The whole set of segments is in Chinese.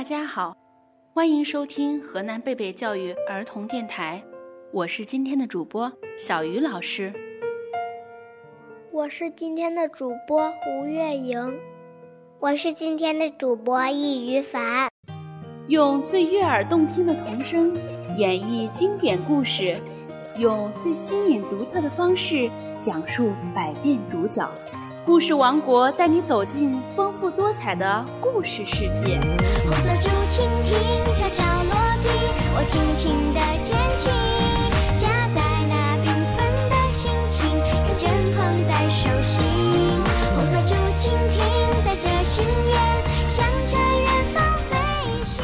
大家好，欢迎收听河南贝贝教育儿童电台，我是今天的主播小鱼老师。我是今天的主播吴月莹，我是今天的主播易于凡。用最悦耳动听的童声演绎经典故事，用最新颖独特的方式讲述百变主角。故事王国带你走进丰富多彩的故事世界。红色竹蜻蜓悄悄落地，我轻轻的捡起，夹在那缤纷的心情，认真捧在手心。红色竹蜻蜓载着心愿，向着远方飞行。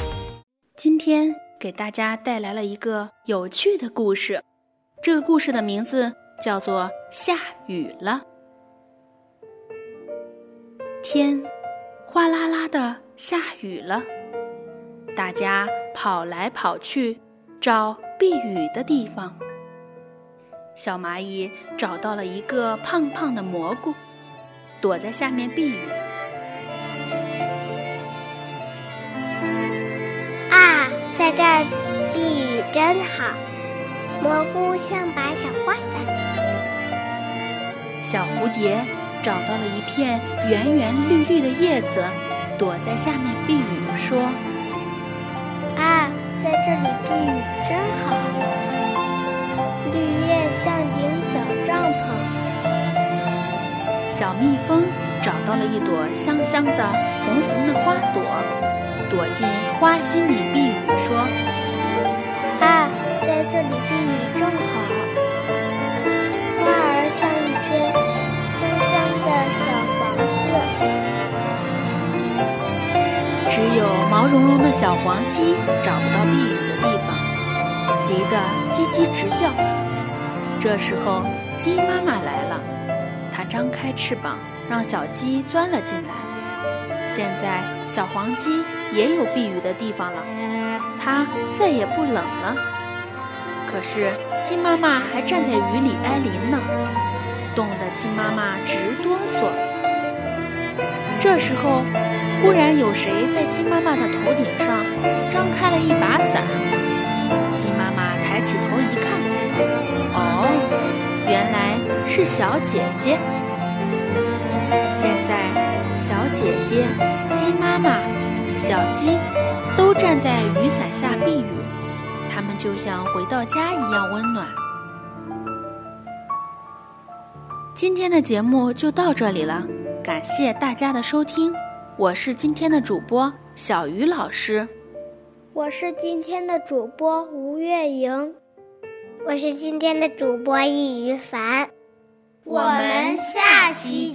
今天给大家带来了一个有趣的故事，这个故事的名字叫做《下雨了》。天哗啦啦的下雨了，大家跑来跑去找避雨的地方。小蚂蚁找到了一个胖胖的蘑菇，躲在下面避雨。啊，在这儿避雨真好，蘑菇像把小花伞。小蝴蝶。找到了一片圆圆绿绿的叶子，躲在下面避雨，说：“啊，在这里避雨真好，绿叶像顶小帐篷。”小蜜蜂找到了一朵香香的红红的花朵，躲进花心里避雨，说：“啊，在这里避雨正好。”有毛茸茸的小黄鸡找不到避雨的地方，急得叽叽直叫。这时候，鸡妈妈来了，它张开翅膀，让小鸡钻了进来。现在，小黄鸡也有避雨的地方了，它再也不冷了。可是，鸡妈妈还站在雨里挨淋呢，冻得鸡妈妈直哆嗦。这时候。忽然有谁在鸡妈妈的头顶上张开了一把伞？鸡妈妈抬起头一看，哦，原来是小姐姐。现在，小姐姐、鸡妈妈、小鸡都站在雨伞下避雨，它们就像回到家一样温暖。今天的节目就到这里了，感谢大家的收听。我是今天的主播小鱼老师，我是今天的主播吴月莹，我是今天的主播易于凡，我们下期。